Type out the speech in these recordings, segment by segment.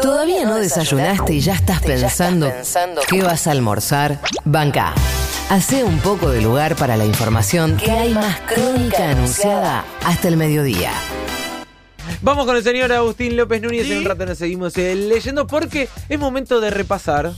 ¿Todavía no desayunaste y ya estás pensando qué vas a almorzar? Banca. Hace un poco de lugar para la información que hay más crónica anunciada hasta el mediodía. Vamos con el señor Agustín López Núñez. En un rato nos seguimos eh, leyendo porque es momento de repasar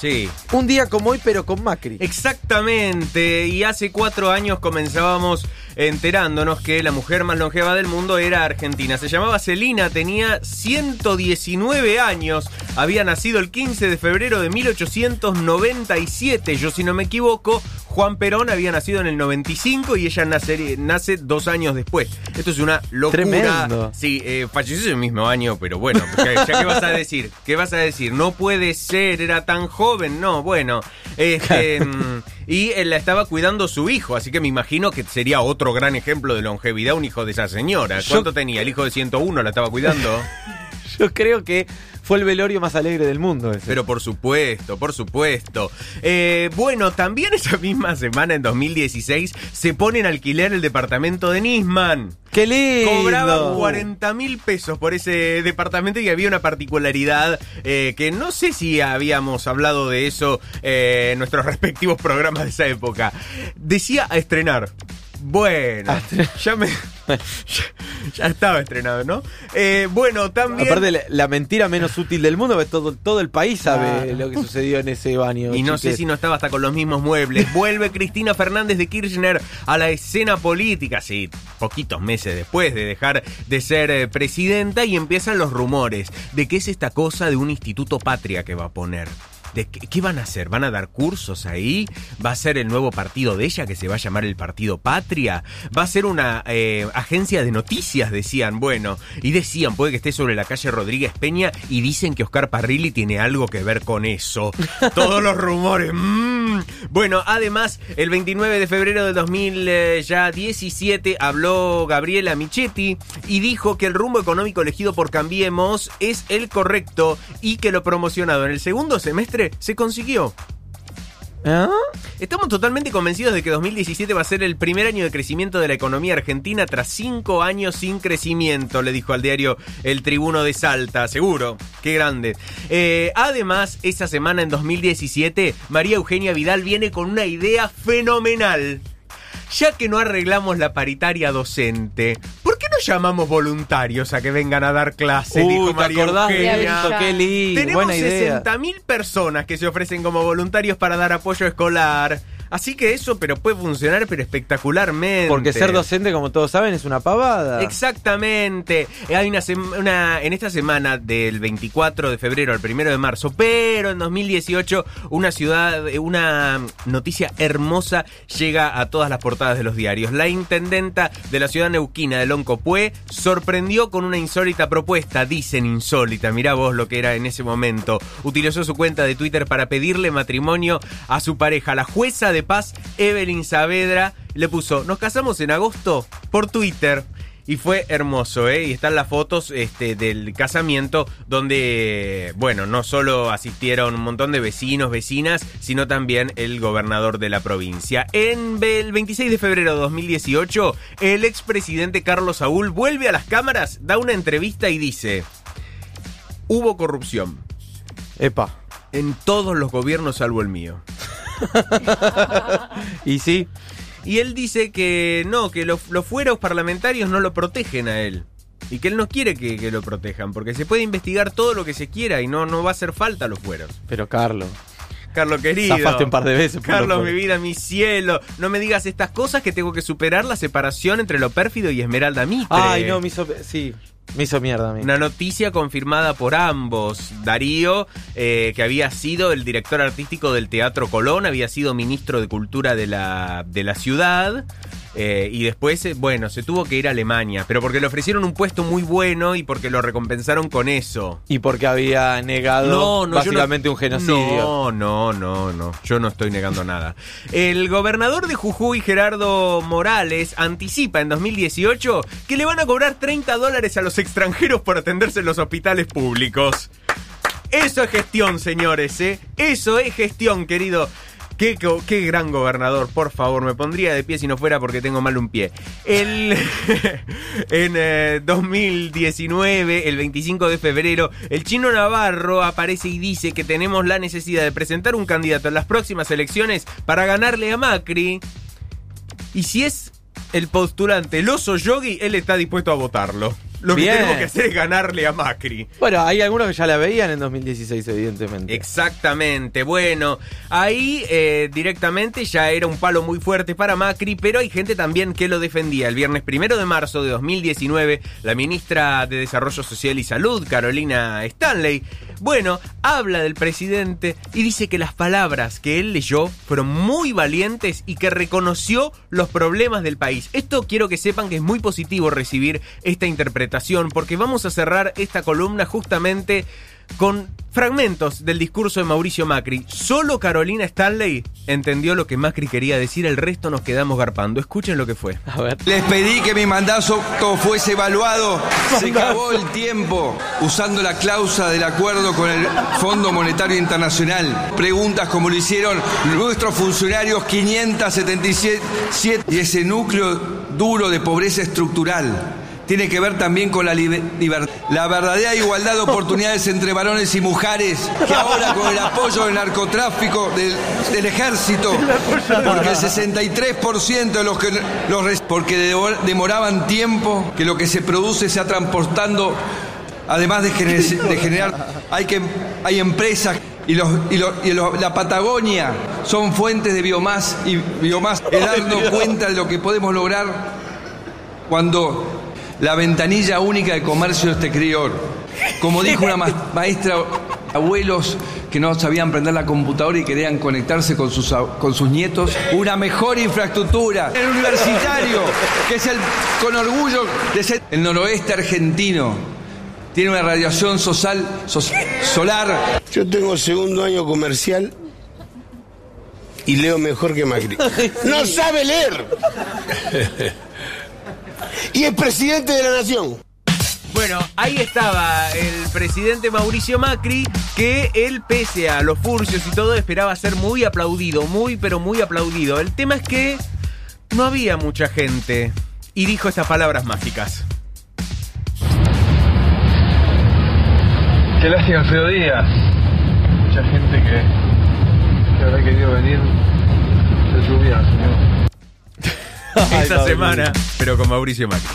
Sí. un día como hoy, pero con Macri. Exactamente, y hace cuatro años comenzábamos enterándonos que la mujer más longeva del mundo era argentina. Se llamaba Celina, tenía 119 años, había nacido el 15 de febrero de 1897, yo si no me equivoco, Juan Perón había nacido en el 95 y ella nace, nace dos años después. Esto es una locura. Tremendo. Sí, eh, falleció el mismo año, pero bueno, ya, ya qué vas a decir, ¿qué vas a decir? No puede ser, era tan joven, no, bueno. Este, mm, y la estaba cuidando su hijo, así que me imagino que sería otro gran ejemplo de longevidad un hijo de esa señora. ¿Cuánto tenía? ¿El hijo de 101 la estaba cuidando? Yo creo que fue el velorio más alegre del mundo ese. Pero por supuesto, por supuesto. Eh, bueno, también esa misma semana, en 2016, se pone en alquiler el departamento de Nisman. ¡Qué lindo! Cobraban 40 mil pesos por ese departamento y había una particularidad eh, que no sé si habíamos hablado de eso eh, en nuestros respectivos programas de esa época. Decía a estrenar. Bueno, ya me. Ya, ya estaba estrenado, ¿no? Eh, bueno, también. Aparte, la, la mentira menos útil del mundo, todo, todo el país sabe lo que sucedió en ese baño. Y no sé si no estaba hasta con los mismos muebles. Vuelve Cristina Fernández de Kirchner a la escena política, sí, poquitos meses después de dejar de ser eh, presidenta y empiezan los rumores de qué es esta cosa de un instituto patria que va a poner. ¿De qué, qué van a hacer? ¿Van a dar cursos ahí? ¿Va a ser el nuevo partido de ella que se va a llamar el Partido Patria? ¿Va a ser una eh, agencia de noticias? Decían, bueno. Y decían, puede que esté sobre la calle Rodríguez Peña y dicen que Oscar Parrilli tiene algo que ver con eso. Todos los rumores. mm. Bueno, además, el 29 de febrero de 2017 habló Gabriela Michetti y dijo que el rumbo económico elegido por Cambiemos es el correcto y que lo promocionado en el segundo semestre se consiguió. ¿Ah? Estamos totalmente convencidos de que 2017 va a ser el primer año de crecimiento de la economía argentina tras cinco años sin crecimiento, le dijo al diario El Tribuno de Salta. Seguro, qué grande. Eh, además, esa semana en 2017, María Eugenia Vidal viene con una idea fenomenal. Ya que no arreglamos la paritaria docente, ¿por qué no llamamos voluntarios a que vengan a dar clases? Uy, dijo ¿te María acordás de Eugenia. eso? Qué lindo, Tenemos buena idea. 60.000 personas que se ofrecen como voluntarios para dar apoyo escolar. Así que eso, pero puede funcionar, pero espectacularmente. Porque ser docente, como todos saben, es una pavada. Exactamente. Eh, Hay una, en esta semana del 24 de febrero al 1 de marzo, pero en 2018 una ciudad, eh, una noticia hermosa llega a todas las portadas de los diarios. La intendenta de la ciudad neuquina de Loncopué sorprendió con una insólita propuesta, dicen insólita, mirá vos lo que era en ese momento. Utilizó su cuenta de Twitter para pedirle matrimonio a su pareja, la jueza de paz Evelyn Saavedra, le puso, nos casamos en agosto por Twitter. Y fue hermoso, ¿eh? Y están las fotos este, del casamiento donde, bueno, no solo asistieron un montón de vecinos, vecinas, sino también el gobernador de la provincia. En el 26 de febrero de 2018, el expresidente Carlos Saúl vuelve a las cámaras, da una entrevista y dice, hubo corrupción Epa. en todos los gobiernos salvo el mío. Y sí, Y él dice que no, que los, los fueros parlamentarios no lo protegen a él. Y que él no quiere que, que lo protejan, porque se puede investigar todo lo que se quiera y no, no va a hacer falta los fueros. pero Carlos. Carlos querido. Zafaste un par de veces. por Carlos, lo mi vida, mi cielo. No me digas estas cosas que tengo que superar la separación entre lo pérfido y Esmeralda Mitre. Ay, no, me hizo. Sí, me hizo mierda a mí. Una noticia confirmada por ambos. Darío, eh, que había sido el director artístico del Teatro Colón, había sido ministro de Cultura de la, de la ciudad. Eh, y después, eh, bueno, se tuvo que ir a Alemania, pero porque le ofrecieron un puesto muy bueno y porque lo recompensaron con eso. Y porque había negado No, básicamente no- un genocidio. No, no, no, no. Yo no estoy negando nada. El gobernador de Jujuy, Gerardo Morales, anticipa en 2018 que le van a cobrar 30 dólares a los extranjeros por atenderse en los hospitales públicos. Eso es gestión, señores, ¿eh? Eso es gestión, querido. Qué, gran gobernador, por favor, me pondría de pie si no fuera porque tengo mal un pie. El, en eh, 2019, el 25 de febrero, el chino Navarro aparece y dice que tenemos la necesidad de presentar un candidato en las próximas elecciones para ganarle a Macri. Y si es el postulante el oso yogi, él está dispuesto a votarlo. Lo que tenemos que hacer es ganarle a Macri. Bueno, hay algunos que ya la veían en 2016, evidentemente. Exactamente, bueno, ahí eh, directamente ya era un palo muy fuerte para Macri, pero hay gente también que lo defendía. El viernes primero de marzo de 2019, la ministra de Desarrollo Social y Salud, Carolina Stanley, bueno, habla del presidente y dice que las palabras que él leyó fueron muy valientes y que reconoció los problemas del país. Esto quiero que sepan que es muy positivo recibir esta interpretación, porque vamos a cerrar esta columna justamente con fragmentos del discurso de Mauricio Macri. Solo Carolina Stanley entendió lo que Macri quería decir, el resto nos quedamos garpando. Escuchen lo que fue. A ver. Les pedí que mi mandato fuese evaluado. Se acabó el tiempo usando la cláusula del acuerdo con el Fondo Monetario Internacional. Preguntas como lo hicieron nuestros funcionarios 577 y ese núcleo duro de pobreza estructural. Tiene que ver también con la libertad, la verdadera igualdad de oportunidades entre varones y mujeres, que ahora con el apoyo del narcotráfico, del, del ejército, porque el 63% de los que los porque de- demoraban tiempo, que lo que se produce sea transportando, además de, gener- de generar, hay que hay empresas y, los, y, los- y los- la Patagonia son fuentes de biomás y biomás, el darnos cuenta de lo que podemos lograr cuando la ventanilla única de comercio exterior, como dijo una ma- maestra, abuelos que no sabían prender la computadora y querían conectarse con sus, con sus nietos, una mejor infraestructura, el universitario, que es el, con orgullo de ser el noroeste argentino, tiene una radiación social, sos- solar Yo tengo segundo año comercial y leo mejor que Macri. ¡No sabe leer! y es presidente de la nación. Bueno, ahí estaba el presidente Mauricio Macri, que él, pese a los furcios y todo, esperaba ser muy aplaudido, muy, pero muy aplaudido. El tema es que no había mucha gente. Y dijo estas palabras mágicas. Qué lástima, feo día. Mucha gente que, que habrá querido venir. Se lluvia, señor. Esta semana, pero con Mauricio Macri.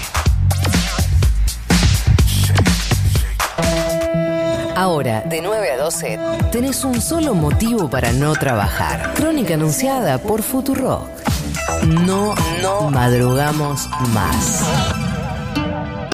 Ahora, de 9 a 12, tenés un solo motivo para no trabajar. Crónica anunciada por Futurock. No, no madrugamos más.